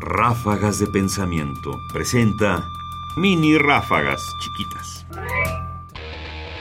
Ráfagas de Pensamiento presenta mini ráfagas chiquitas.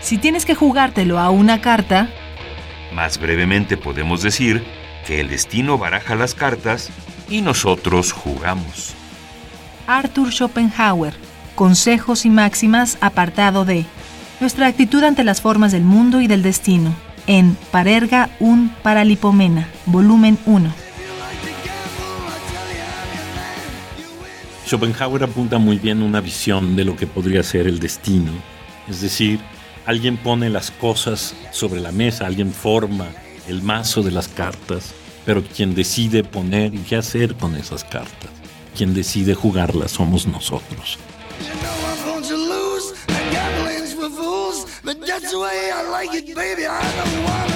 Si tienes que jugártelo a una carta, Más brevemente podemos decir que el destino baraja las cartas y nosotros jugamos. Arthur Schopenhauer, Consejos y Máximas, apartado de Nuestra actitud ante las formas del mundo y del destino, en Parerga un Paralipomena, volumen 1. Schopenhauer apunta muy bien una visión de lo que podría ser el destino. Es decir, alguien pone las cosas sobre la mesa, alguien forma el mazo de las cartas, pero quien decide poner y qué hacer con esas cartas, quien decide jugarlas somos nosotros. You know